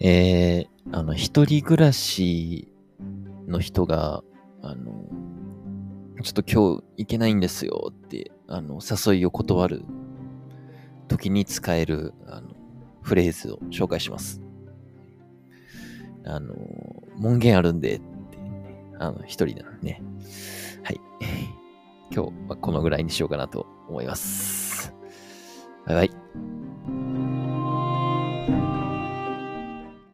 えー、あの、一人暮らしの人が、あの、ちょっと今日行けないんですよって、あの、誘いを断る時に使える、あの、フレーズを紹介します。あの、門限あるんで、って、あの、一人なのね。はい。今日はこのぐらいにしようかなと思います。バイバイ。